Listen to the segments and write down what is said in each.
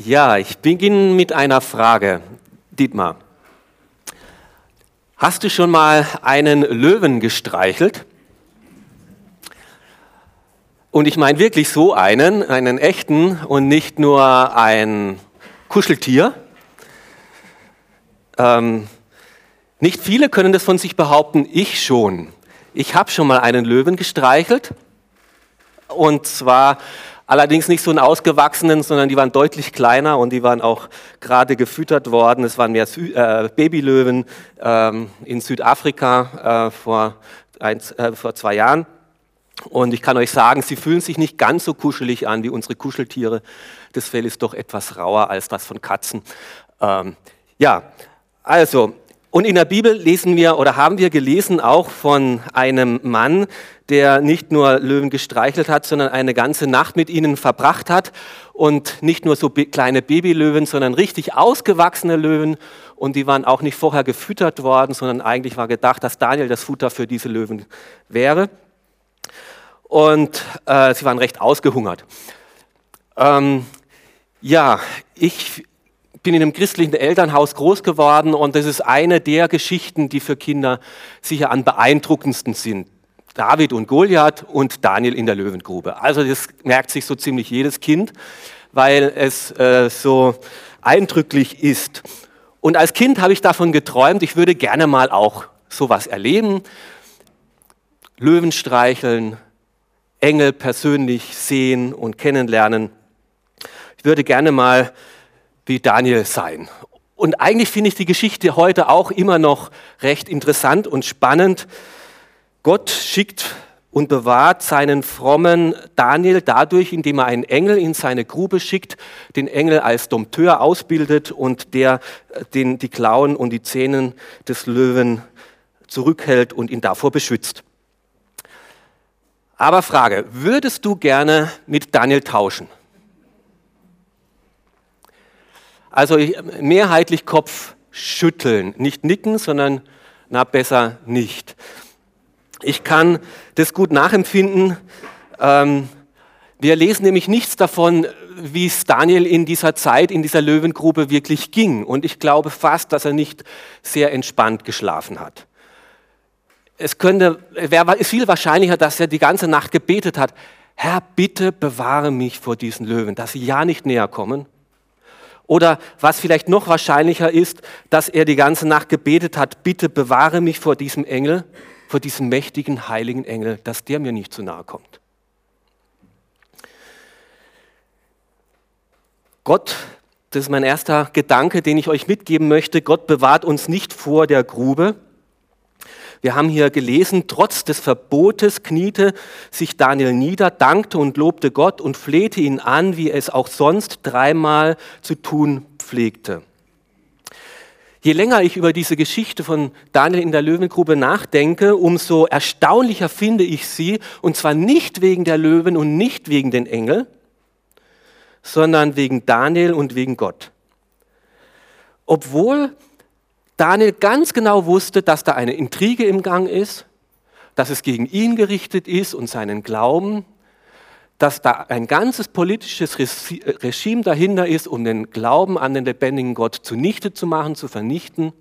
Ja, ich beginne mit einer Frage. Dietmar, hast du schon mal einen Löwen gestreichelt? Und ich meine wirklich so einen, einen echten und nicht nur ein Kuscheltier. Ähm, nicht viele können das von sich behaupten, ich schon. Ich habe schon mal einen Löwen gestreichelt und zwar allerdings nicht so einen ausgewachsenen, sondern die waren deutlich kleiner und die waren auch gerade gefüttert worden. Es waren mehr Sü äh, Babylöwen ähm, in Südafrika äh, vor, eins, äh, vor zwei Jahren. Und ich kann euch sagen, sie fühlen sich nicht ganz so kuschelig an wie unsere Kuscheltiere. Das Fell ist doch etwas rauer als das von Katzen. Ähm, ja, also, und in der Bibel lesen wir oder haben wir gelesen auch von einem Mann, der nicht nur Löwen gestreichelt hat, sondern eine ganze Nacht mit ihnen verbracht hat. Und nicht nur so kleine Babylöwen, sondern richtig ausgewachsene Löwen. Und die waren auch nicht vorher gefüttert worden, sondern eigentlich war gedacht, dass Daniel das Futter für diese Löwen wäre und äh, sie waren recht ausgehungert. Ähm, ja, ich bin in einem christlichen Elternhaus groß geworden und das ist eine der Geschichten, die für Kinder sicher am beeindruckendsten sind. David und Goliath und Daniel in der Löwengrube. Also das merkt sich so ziemlich jedes Kind, weil es äh, so eindrücklich ist. Und als Kind habe ich davon geträumt, ich würde gerne mal auch sowas erleben. Löwen streicheln, Engel persönlich sehen und kennenlernen. Ich würde gerne mal wie Daniel sein. Und eigentlich finde ich die Geschichte heute auch immer noch recht interessant und spannend. Gott schickt und bewahrt seinen frommen Daniel dadurch, indem er einen Engel in seine Grube schickt, den Engel als Dompteur ausbildet und der äh, den, die Klauen und die Zähne des Löwen zurückhält und ihn davor beschützt. Aber Frage, würdest du gerne mit Daniel tauschen? Also mehrheitlich Kopf schütteln, nicht nicken, sondern na besser nicht. Ich kann das gut nachempfinden. Ähm, wir lesen nämlich nichts davon, wie es Daniel in dieser Zeit, in dieser Löwengrube wirklich ging. Und ich glaube fast, dass er nicht sehr entspannt geschlafen hat es könnte, wäre viel wahrscheinlicher, dass er die ganze Nacht gebetet hat, Herr, bitte bewahre mich vor diesen Löwen, dass sie ja nicht näher kommen. Oder was vielleicht noch wahrscheinlicher ist, dass er die ganze Nacht gebetet hat, bitte bewahre mich vor diesem Engel, vor diesem mächtigen, heiligen Engel, dass der mir nicht zu nahe kommt. Gott, das ist mein erster Gedanke, den ich euch mitgeben möchte, Gott bewahrt uns nicht vor der Grube, wir haben hier gelesen, trotz des Verbotes kniete sich Daniel nieder, dankte und lobte Gott und flehte ihn an, wie es auch sonst dreimal zu tun pflegte. Je länger ich über diese Geschichte von Daniel in der Löwengrube nachdenke, umso erstaunlicher finde ich sie, und zwar nicht wegen der Löwen und nicht wegen den Engeln, sondern wegen Daniel und wegen Gott. Obwohl Daniel ganz genau wusste, dass da eine Intrige im Gang ist, dass es gegen ihn gerichtet ist und seinen Glauben, dass da ein ganzes politisches Regime dahinter ist, um den Glauben an den lebendigen Gott zunichte zu machen, zu vernichten,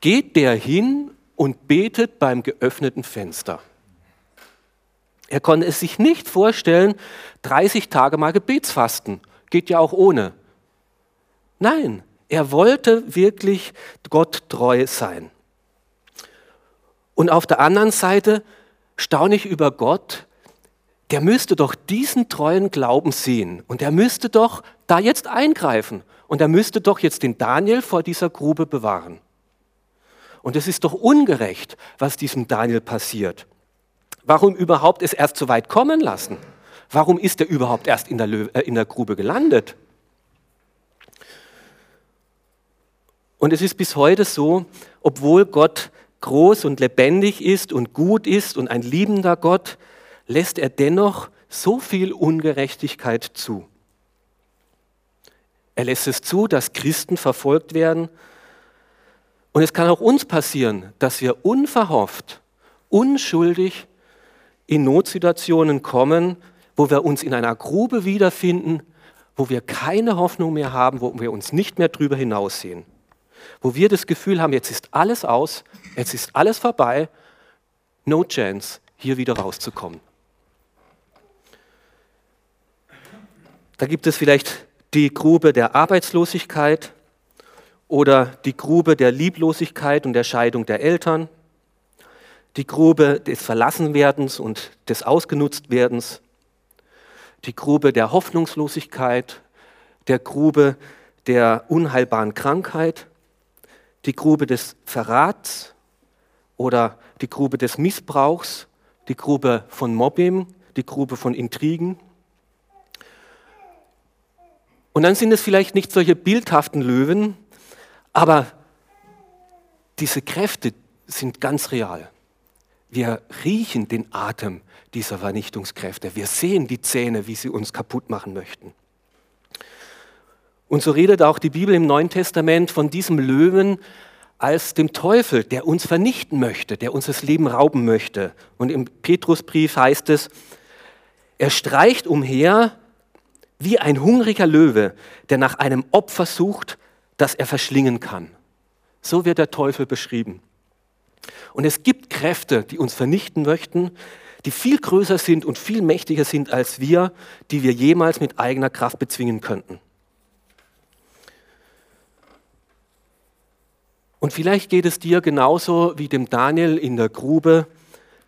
geht der hin und betet beim geöffneten Fenster. Er konnte es sich nicht vorstellen, 30 Tage mal Gebetsfasten. Geht ja auch ohne. Nein, er wollte wirklich Gott treu sein. Und auf der anderen Seite staune ich über Gott, der müsste doch diesen treuen Glauben sehen und er müsste doch da jetzt eingreifen und er müsste doch jetzt den Daniel vor dieser Grube bewahren. Und es ist doch ungerecht, was diesem Daniel passiert. Warum überhaupt es erst so weit kommen lassen? Warum ist er überhaupt erst in der, Lö äh, in der Grube gelandet? Und es ist bis heute so, obwohl Gott groß und lebendig ist und gut ist und ein liebender Gott, lässt er dennoch so viel Ungerechtigkeit zu. Er lässt es zu, dass Christen verfolgt werden. Und es kann auch uns passieren, dass wir unverhofft, unschuldig in Notsituationen kommen, wo wir uns in einer Grube wiederfinden, wo wir keine Hoffnung mehr haben, wo wir uns nicht mehr drüber hinaussehen, wo wir das Gefühl haben, jetzt ist alles aus, jetzt ist alles vorbei, no chance, hier wieder rauszukommen. Da gibt es vielleicht die Grube der Arbeitslosigkeit oder die Grube der Lieblosigkeit und der Scheidung der Eltern, die Grube des Verlassenwerdens und des Ausgenutztwerdens, die Grube der Hoffnungslosigkeit, der Grube der unheilbaren Krankheit, die Grube des Verrats oder die Grube des Missbrauchs, die Grube von Mobbing, die Grube von Intrigen. Und dann sind es vielleicht nicht solche bildhaften Löwen, aber diese Kräfte sind ganz real. Wir riechen den Atem dieser Vernichtungskräfte. Wir sehen die Zähne, wie sie uns kaputt machen möchten. Und so redet auch die Bibel im Neuen Testament von diesem Löwen als dem Teufel, der uns vernichten möchte, der uns das Leben rauben möchte. Und im Petrusbrief heißt es, er streicht umher wie ein hungriger Löwe, der nach einem Opfer sucht, das er verschlingen kann. So wird der Teufel beschrieben. Und es gibt Kräfte, die uns vernichten möchten, die viel größer sind und viel mächtiger sind als wir, die wir jemals mit eigener Kraft bezwingen könnten. Und vielleicht geht es dir genauso wie dem Daniel in der Grube,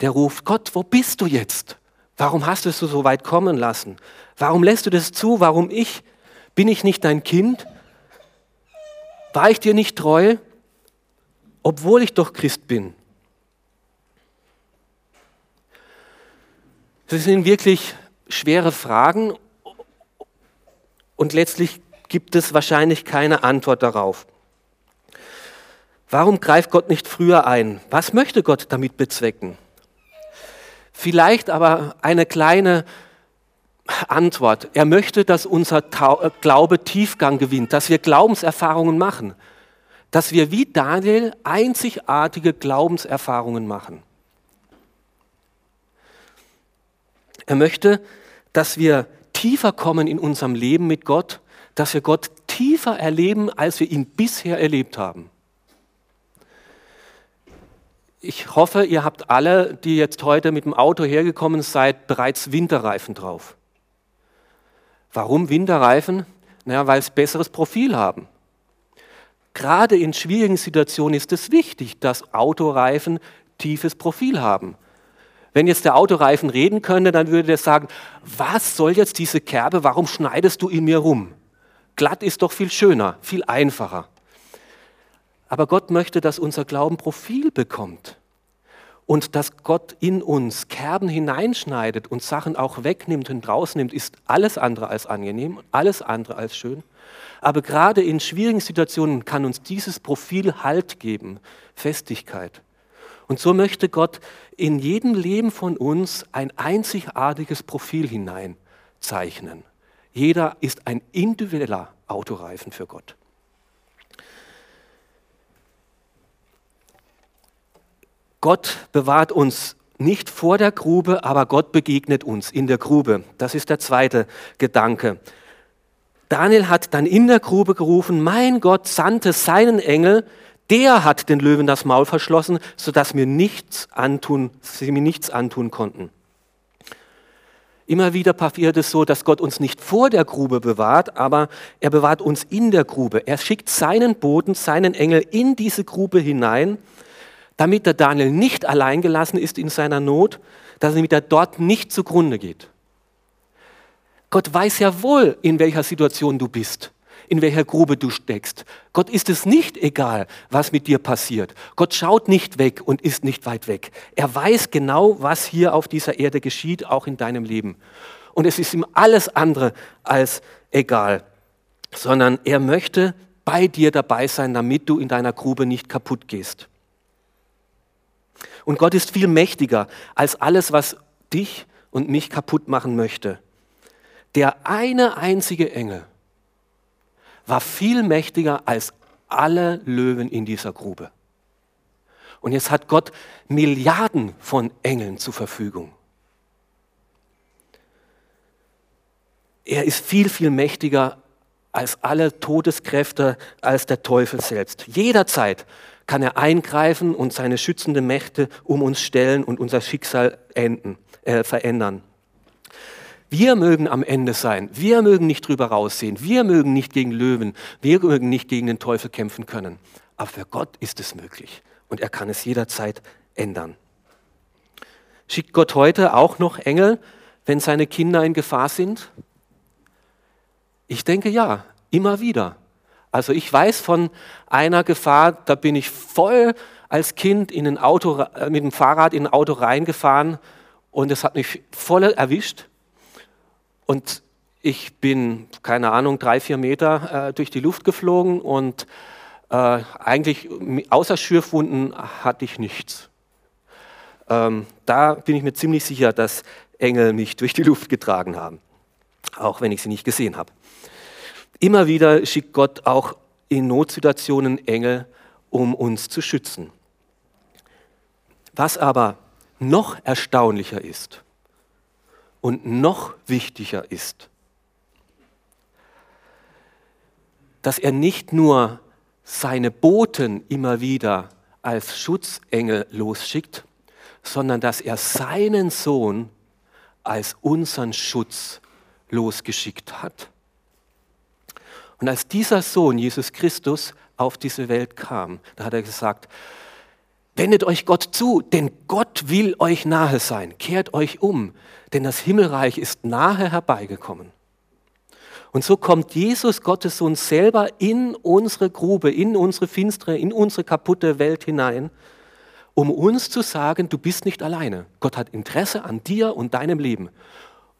der ruft, Gott, wo bist du jetzt? Warum hast du es so weit kommen lassen? Warum lässt du das zu? Warum ich? Bin ich nicht dein Kind? War ich dir nicht treu, obwohl ich doch Christ bin? Das sind wirklich schwere Fragen und letztlich gibt es wahrscheinlich keine Antwort darauf. Warum greift Gott nicht früher ein? Was möchte Gott damit bezwecken? Vielleicht aber eine kleine Antwort. Er möchte, dass unser Glaube Tiefgang gewinnt, dass wir Glaubenserfahrungen machen, dass wir wie Daniel einzigartige Glaubenserfahrungen machen. Er möchte, dass wir tiefer kommen in unserem Leben mit Gott, dass wir Gott tiefer erleben, als wir ihn bisher erlebt haben. Ich hoffe, ihr habt alle, die jetzt heute mit dem Auto hergekommen seid, bereits Winterreifen drauf. Warum Winterreifen? Naja, weil sie besseres Profil haben. Gerade in schwierigen Situationen ist es wichtig, dass Autoreifen tiefes Profil haben. Wenn jetzt der Autoreifen reden könnte, dann würde er sagen, was soll jetzt diese Kerbe, warum schneidest du in mir rum? Glatt ist doch viel schöner, viel einfacher. Aber Gott möchte, dass unser Glauben Profil bekommt und dass Gott in uns Kerben hineinschneidet und Sachen auch wegnimmt und rausnimmt, ist alles andere als angenehm, alles andere als schön. Aber gerade in schwierigen Situationen kann uns dieses Profil Halt geben, Festigkeit. Und so möchte Gott in jedem Leben von uns ein einzigartiges Profil hineinzeichnen. Jeder ist ein individueller Autoreifen für Gott. Gott bewahrt uns nicht vor der Grube, aber Gott begegnet uns in der Grube. Das ist der zweite Gedanke. Daniel hat dann in der Grube gerufen, mein Gott sandte seinen Engel, der hat den Löwen das Maul verschlossen, sodass mir nichts antun, sie mir nichts antun konnten. Immer wieder passiert es so, dass Gott uns nicht vor der Grube bewahrt, aber er bewahrt uns in der Grube. Er schickt seinen Boten, seinen Engel in diese Grube hinein, damit der Daniel nicht allein gelassen ist in seiner Not, damit er dort nicht zugrunde geht. Gott weiß ja wohl, in welcher Situation du bist in welcher Grube du steckst. Gott ist es nicht egal, was mit dir passiert. Gott schaut nicht weg und ist nicht weit weg. Er weiß genau, was hier auf dieser Erde geschieht, auch in deinem Leben. Und es ist ihm alles andere als egal, sondern er möchte bei dir dabei sein, damit du in deiner Grube nicht kaputt gehst. Und Gott ist viel mächtiger als alles, was dich und mich kaputt machen möchte. Der eine einzige Engel, war viel mächtiger als alle Löwen in dieser Grube. Und jetzt hat Gott Milliarden von Engeln zur Verfügung. Er ist viel, viel mächtiger als alle Todeskräfte, als der Teufel selbst. Jederzeit kann er eingreifen und seine schützende Mächte um uns stellen und unser Schicksal enden, äh, verändern. Wir mögen am Ende sein, wir mögen nicht drüber raussehen, wir mögen nicht gegen Löwen, wir mögen nicht gegen den Teufel kämpfen können. Aber für Gott ist es möglich und er kann es jederzeit ändern. Schickt Gott heute auch noch Engel, wenn seine Kinder in Gefahr sind? Ich denke ja, immer wieder. Also ich weiß von einer Gefahr, da bin ich voll als Kind in ein Auto, äh, mit dem Fahrrad in ein Auto reingefahren und es hat mich voll erwischt. Und ich bin, keine Ahnung, drei, vier Meter äh, durch die Luft geflogen und äh, eigentlich außer Schürfwunden hatte ich nichts. Ähm, da bin ich mir ziemlich sicher, dass Engel mich durch die Luft getragen haben, auch wenn ich sie nicht gesehen habe. Immer wieder schickt Gott auch in Notsituationen Engel, um uns zu schützen. Was aber noch erstaunlicher ist und noch wichtiger ist, dass er nicht nur seine Boten immer wieder als Schutzengel losschickt, sondern dass er seinen Sohn als unseren Schutz losgeschickt hat. Und als dieser Sohn, Jesus Christus, auf diese Welt kam, da hat er gesagt, wendet euch Gott zu, denn Gott will euch nahe sein, kehrt euch um, denn das Himmelreich ist nahe herbeigekommen. Und so kommt Jesus, Gottes Sohn, selber in unsere Grube, in unsere finstere, in unsere kaputte Welt hinein, um uns zu sagen, du bist nicht alleine. Gott hat Interesse an dir und deinem Leben.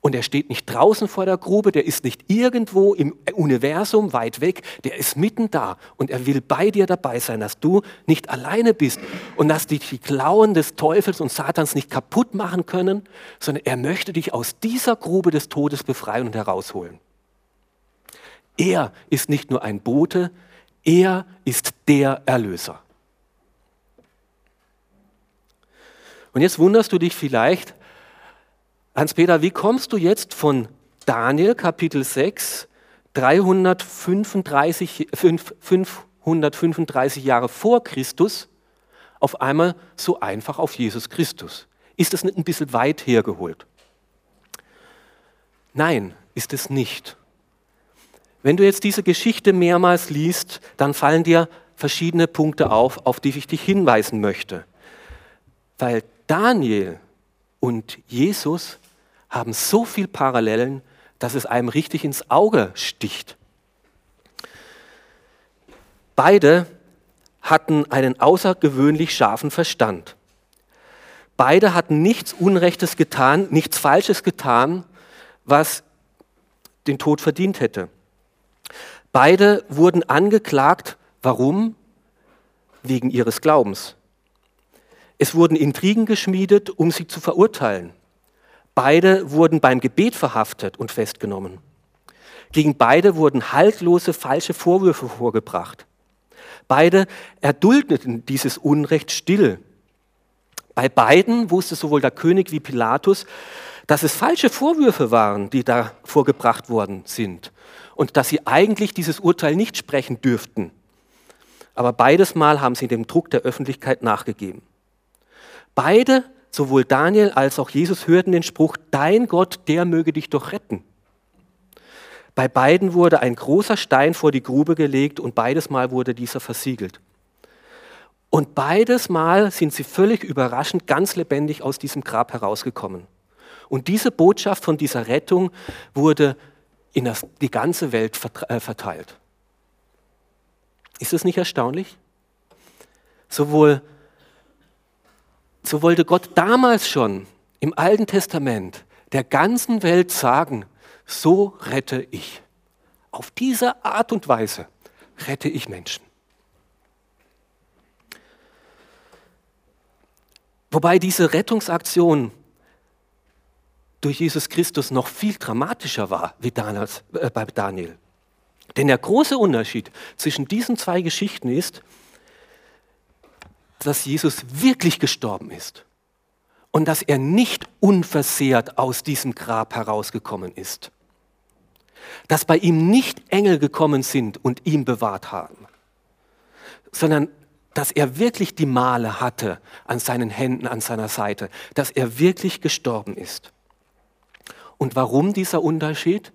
Und er steht nicht draußen vor der Grube, der ist nicht irgendwo im Universum weit weg, der ist mitten da und er will bei dir dabei sein, dass du nicht alleine bist und dass dich die Klauen des Teufels und Satans nicht kaputt machen können, sondern er möchte dich aus dieser Grube des Todes befreien und herausholen. Er ist nicht nur ein Bote, er ist der Erlöser. Und jetzt wunderst du dich vielleicht, Hans-Peter, wie kommst du jetzt von Daniel Kapitel 6, 335, 535 Jahre vor Christus auf einmal so einfach auf Jesus Christus? Ist das nicht ein bisschen weit hergeholt? Nein, ist es nicht. Wenn du jetzt diese Geschichte mehrmals liest, dann fallen dir verschiedene Punkte auf, auf die ich dich hinweisen möchte. Weil Daniel und Jesus haben so viel Parallelen, dass es einem richtig ins Auge sticht. Beide hatten einen außergewöhnlich scharfen Verstand. Beide hatten nichts Unrechtes getan, nichts Falsches getan, was den Tod verdient hätte. Beide wurden angeklagt. Warum? Wegen ihres Glaubens. Es wurden Intrigen geschmiedet, um sie zu verurteilen. Beide wurden beim Gebet verhaftet und festgenommen. Gegen beide wurden haltlose falsche Vorwürfe vorgebracht. Beide erduldeten dieses Unrecht still. Bei beiden wusste sowohl der König wie Pilatus, dass es falsche Vorwürfe waren, die da vorgebracht worden sind und dass sie eigentlich dieses Urteil nicht sprechen dürften. Aber beides Mal haben sie dem Druck der Öffentlichkeit nachgegeben. Beide Sowohl Daniel als auch Jesus hörten den Spruch, dein Gott, der möge dich doch retten. Bei beiden wurde ein großer Stein vor die Grube gelegt und beides Mal wurde dieser versiegelt. Und beides Mal sind sie völlig überraschend ganz lebendig aus diesem Grab herausgekommen. Und diese Botschaft von dieser Rettung wurde in die ganze Welt äh, verteilt. Ist das nicht erstaunlich? Sowohl so wollte Gott damals schon im Alten Testament der ganzen Welt sagen, so rette ich. Auf diese Art und Weise rette ich Menschen. Wobei diese Rettungsaktion durch Jesus Christus noch viel dramatischer war wie damals, äh, bei Daniel. Denn der große Unterschied zwischen diesen zwei Geschichten ist, dass Jesus wirklich gestorben ist und dass er nicht unversehrt aus diesem Grab herausgekommen ist. dass bei ihm nicht Engel gekommen sind und ihn bewahrt haben, sondern dass er wirklich die Male hatte an seinen Händen, an seiner Seite, dass er wirklich gestorben ist. Und warum dieser Unterschied?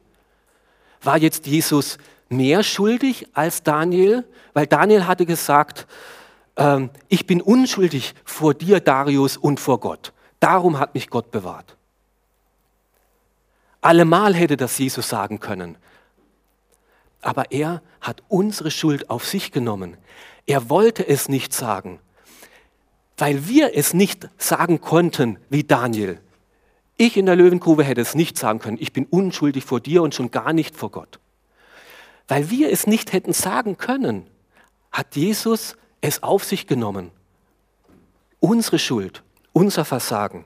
War jetzt Jesus mehr schuldig als Daniel? Weil Daniel hatte gesagt, ähm, ich bin unschuldig vor dir, Darius, und vor Gott. Darum hat mich Gott bewahrt. Allemal hätte das Jesus sagen können. Aber er hat unsere Schuld auf sich genommen. Er wollte es nicht sagen, weil wir es nicht sagen konnten wie Daniel. Ich in der Löwengrube hätte es nicht sagen können, ich bin unschuldig vor dir und schon gar nicht vor Gott. Weil wir es nicht hätten sagen können, hat Jesus es auf sich genommen. Unsere Schuld, unser Versagen,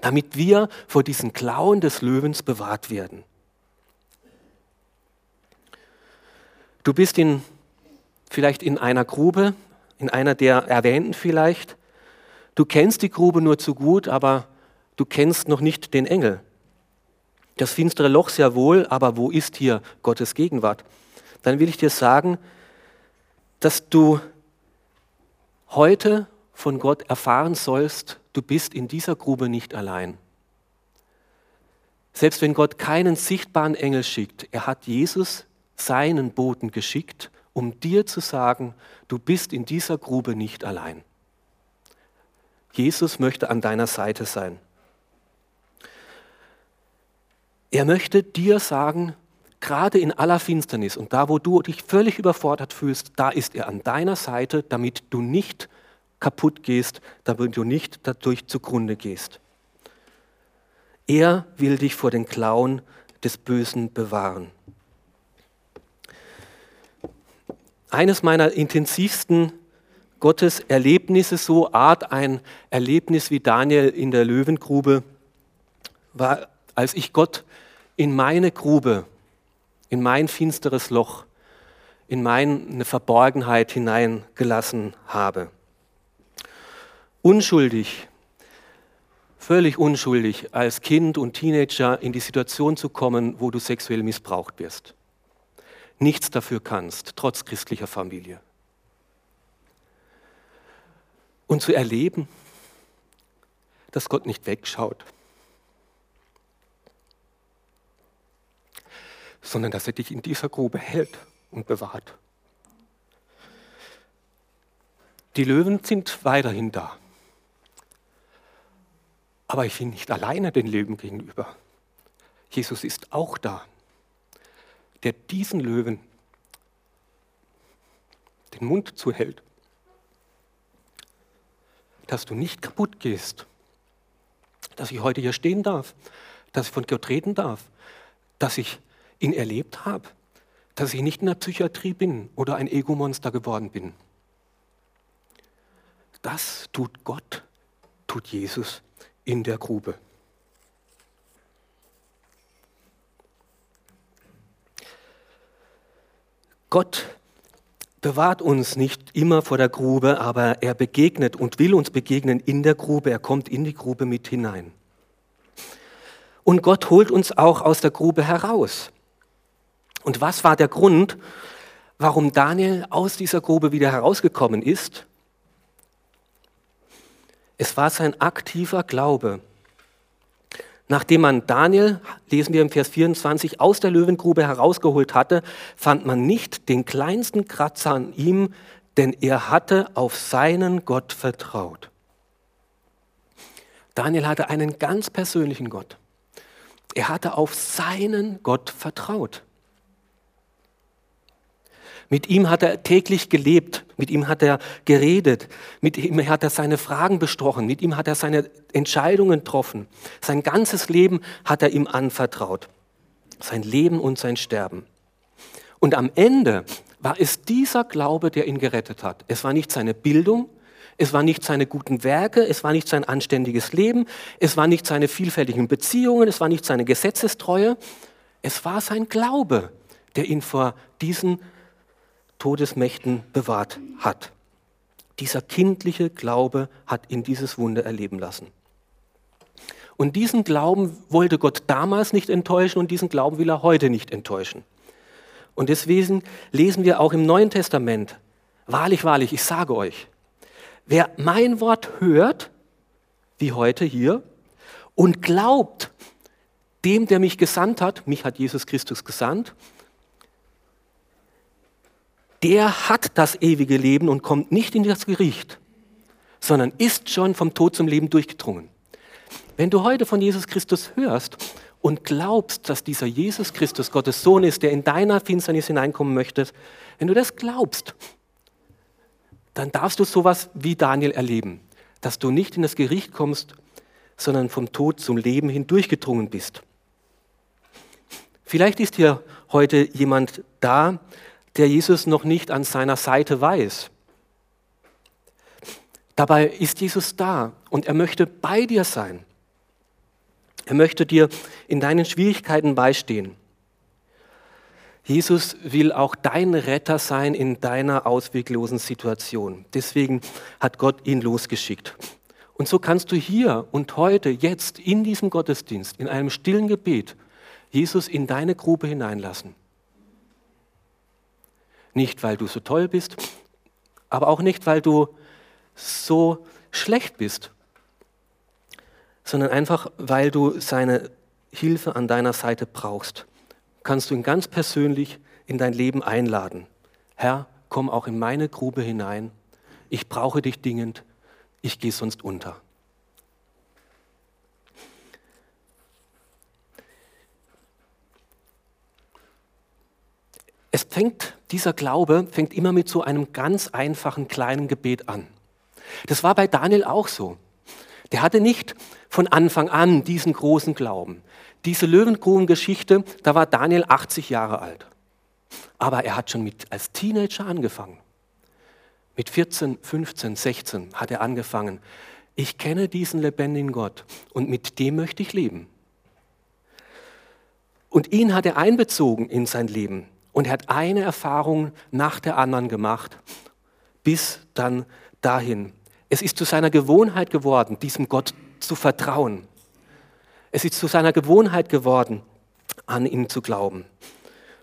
damit wir vor diesen Klauen des Löwens bewahrt werden. Du bist in, vielleicht in einer Grube, in einer der erwähnten vielleicht. Du kennst die Grube nur zu gut, aber du kennst noch nicht den Engel. Das finstere Loch sehr wohl, aber wo ist hier Gottes Gegenwart? Dann will ich dir sagen, dass du heute von Gott erfahren sollst, du bist in dieser Grube nicht allein. Selbst wenn Gott keinen sichtbaren Engel schickt, er hat Jesus seinen Boten geschickt, um dir zu sagen, du bist in dieser Grube nicht allein. Jesus möchte an deiner Seite sein. Er möchte dir sagen, gerade in aller Finsternis und da, wo du dich völlig überfordert fühlst, da ist er an deiner Seite, damit du nicht kaputt gehst, damit du nicht dadurch zugrunde gehst. Er will dich vor den Klauen des Bösen bewahren. Eines meiner intensivsten Gotteserlebnisse, so Art ein Erlebnis wie Daniel in der Löwengrube, war, als ich Gott in meine Grube in mein finsteres Loch, in meine Verborgenheit hineingelassen habe. Unschuldig, völlig unschuldig, als Kind und Teenager in die Situation zu kommen, wo du sexuell missbraucht wirst. Nichts dafür kannst, trotz christlicher Familie. Und zu erleben, dass Gott nicht wegschaut, sondern dass er dich in dieser Grube hält und bewahrt. Die Löwen sind weiterhin da. Aber ich bin nicht alleine den Löwen gegenüber. Jesus ist auch da, der diesen Löwen den Mund zuhält, dass du nicht kaputt gehst, dass ich heute hier stehen darf, dass ich von Gott reden darf, dass ich ihn erlebt habe, dass ich nicht in der Psychiatrie bin oder ein Ego-Monster geworden bin. Das tut Gott, tut Jesus in der Grube. Gott bewahrt uns nicht immer vor der Grube, aber er begegnet und will uns begegnen in der Grube. Er kommt in die Grube mit hinein. Und Gott holt uns auch aus der Grube heraus. Und was war der Grund, warum Daniel aus dieser Grube wieder herausgekommen ist? Es war sein aktiver Glaube. Nachdem man Daniel, lesen wir im Vers 24, aus der Löwengrube herausgeholt hatte, fand man nicht den kleinsten Kratzer an ihm, denn er hatte auf seinen Gott vertraut. Daniel hatte einen ganz persönlichen Gott. Er hatte auf seinen Gott vertraut. Mit ihm hat er täglich gelebt, mit ihm hat er geredet, mit ihm hat er seine Fragen besprochen, mit ihm hat er seine Entscheidungen getroffen. Sein ganzes Leben hat er ihm anvertraut. Sein Leben und sein Sterben. Und am Ende war es dieser Glaube, der ihn gerettet hat. Es war nicht seine Bildung, es war nicht seine guten Werke, es war nicht sein anständiges Leben, es war nicht seine vielfältigen Beziehungen, es war nicht seine Gesetzestreue, es war sein Glaube, der ihn vor diesen Todesmächten bewahrt hat. Dieser kindliche Glaube hat ihn dieses Wunder erleben lassen. Und diesen Glauben wollte Gott damals nicht enttäuschen und diesen Glauben will er heute nicht enttäuschen. Und deswegen lesen wir auch im Neuen Testament, wahrlich, wahrlich, ich sage euch, wer mein Wort hört, wie heute hier, und glaubt dem, der mich gesandt hat, mich hat Jesus Christus gesandt, der hat das ewige Leben und kommt nicht in das Gericht, sondern ist schon vom Tod zum Leben durchgedrungen. Wenn du heute von Jesus Christus hörst und glaubst, dass dieser Jesus Christus Gottes Sohn ist, der in deiner Finsternis hineinkommen möchte, wenn du das glaubst, dann darfst du sowas wie Daniel erleben, dass du nicht in das Gericht kommst, sondern vom Tod zum Leben hindurchgedrungen bist. Vielleicht ist hier heute jemand da, der Jesus noch nicht an seiner Seite weiß. Dabei ist Jesus da und er möchte bei dir sein. Er möchte dir in deinen Schwierigkeiten beistehen. Jesus will auch dein Retter sein in deiner ausweglosen Situation. Deswegen hat Gott ihn losgeschickt. Und so kannst du hier und heute, jetzt in diesem Gottesdienst, in einem stillen Gebet, Jesus in deine Grube hineinlassen. Nicht, weil du so toll bist, aber auch nicht, weil du so schlecht bist, sondern einfach, weil du seine Hilfe an deiner Seite brauchst. Kannst du ihn ganz persönlich in dein Leben einladen. Herr, komm auch in meine Grube hinein. Ich brauche dich dringend. Ich gehe sonst unter. Es fängt, dieser Glaube fängt immer mit so einem ganz einfachen kleinen Gebet an. Das war bei Daniel auch so. Der hatte nicht von Anfang an diesen großen Glauben. Diese Löwengruben-Geschichte, da war Daniel 80 Jahre alt. Aber er hat schon mit, als Teenager angefangen. Mit 14, 15, 16 hat er angefangen. Ich kenne diesen lebendigen Gott und mit dem möchte ich leben. Und ihn hat er einbezogen in sein Leben. Und er hat eine Erfahrung nach der anderen gemacht, bis dann dahin. Es ist zu seiner Gewohnheit geworden, diesem Gott zu vertrauen. Es ist zu seiner Gewohnheit geworden, an ihn zu glauben.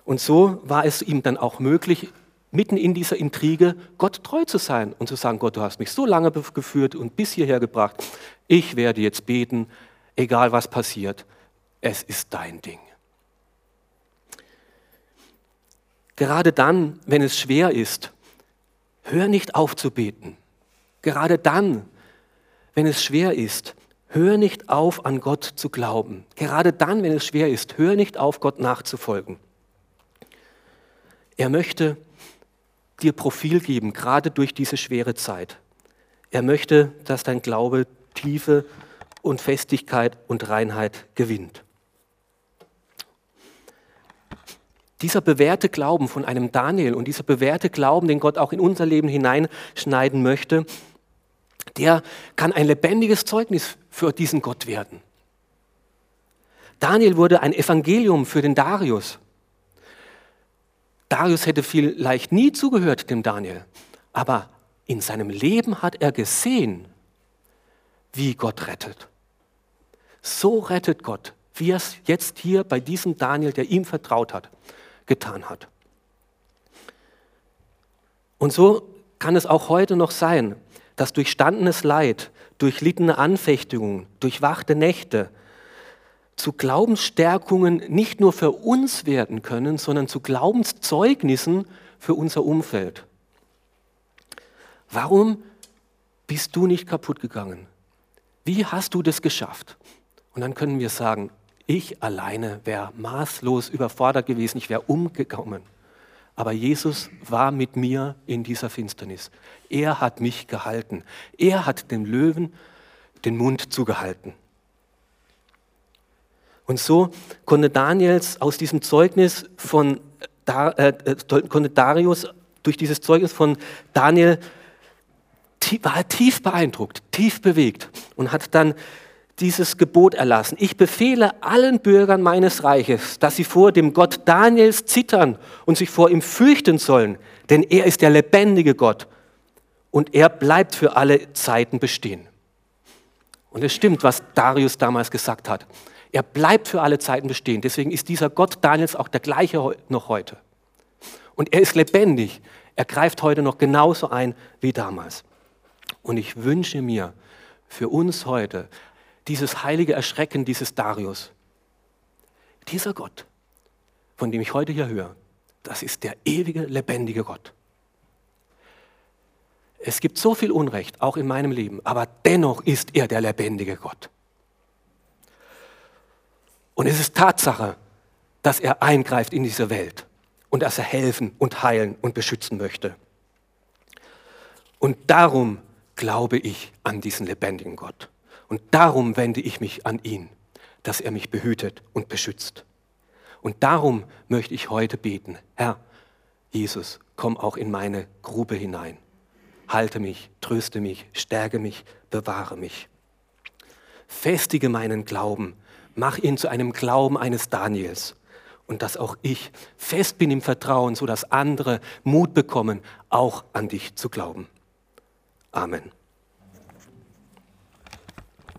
Und so war es ihm dann auch möglich, mitten in dieser Intrige Gott treu zu sein und zu sagen, Gott, du hast mich so lange geführt und bis hierher gebracht, ich werde jetzt beten, egal was passiert, es ist dein Ding. Gerade dann, wenn es schwer ist, hör nicht auf zu beten. Gerade dann, wenn es schwer ist, hör nicht auf, an Gott zu glauben. Gerade dann, wenn es schwer ist, hör nicht auf, Gott nachzufolgen. Er möchte dir Profil geben, gerade durch diese schwere Zeit. Er möchte, dass dein Glaube Tiefe und Festigkeit und Reinheit gewinnt. Dieser bewährte Glauben von einem Daniel und dieser bewährte Glauben, den Gott auch in unser Leben hineinschneiden möchte, der kann ein lebendiges Zeugnis für diesen Gott werden. Daniel wurde ein Evangelium für den Darius. Darius hätte vielleicht nie zugehört dem Daniel, aber in seinem Leben hat er gesehen, wie Gott rettet. So rettet Gott, wie er es jetzt hier bei diesem Daniel, der ihm vertraut hat getan hat. Und so kann es auch heute noch sein, dass durchstandenes Leid, durchlittene Anfechtungen, durchwachte Nächte zu Glaubensstärkungen nicht nur für uns werden können, sondern zu Glaubenszeugnissen für unser Umfeld. Warum bist du nicht kaputt gegangen? Wie hast du das geschafft? Und dann können wir sagen, ich alleine wäre maßlos überfordert gewesen, ich wäre umgekommen. Aber Jesus war mit mir in dieser Finsternis. Er hat mich gehalten. Er hat dem Löwen den Mund zugehalten. Und so konnte Daniels aus diesem Zeugnis von äh, konnte Darius durch dieses Zeugnis von Daniel war tief beeindruckt, tief bewegt und hat dann dieses Gebot erlassen. Ich befehle allen Bürgern meines Reiches, dass sie vor dem Gott Daniels zittern und sich vor ihm fürchten sollen, denn er ist der lebendige Gott und er bleibt für alle Zeiten bestehen. Und es stimmt, was Darius damals gesagt hat. Er bleibt für alle Zeiten bestehen. Deswegen ist dieser Gott Daniels auch der gleiche noch heute. Und er ist lebendig. Er greift heute noch genauso ein wie damals. Und ich wünsche mir für uns heute dieses heilige Erschrecken dieses Darius. Dieser Gott, von dem ich heute hier höre, das ist der ewige, lebendige Gott. Es gibt so viel Unrecht, auch in meinem Leben, aber dennoch ist er der lebendige Gott. Und es ist Tatsache, dass er eingreift in diese Welt und dass er helfen und heilen und beschützen möchte. Und darum glaube ich an diesen lebendigen Gott. Und darum wende ich mich an ihn, dass er mich behütet und beschützt. Und darum möchte ich heute beten, Herr Jesus, komm auch in meine Grube hinein. Halte mich, tröste mich, stärke mich, bewahre mich. Festige meinen Glauben, mach ihn zu einem Glauben eines Daniels und dass auch ich fest bin im Vertrauen, sodass andere Mut bekommen, auch an dich zu glauben. Amen.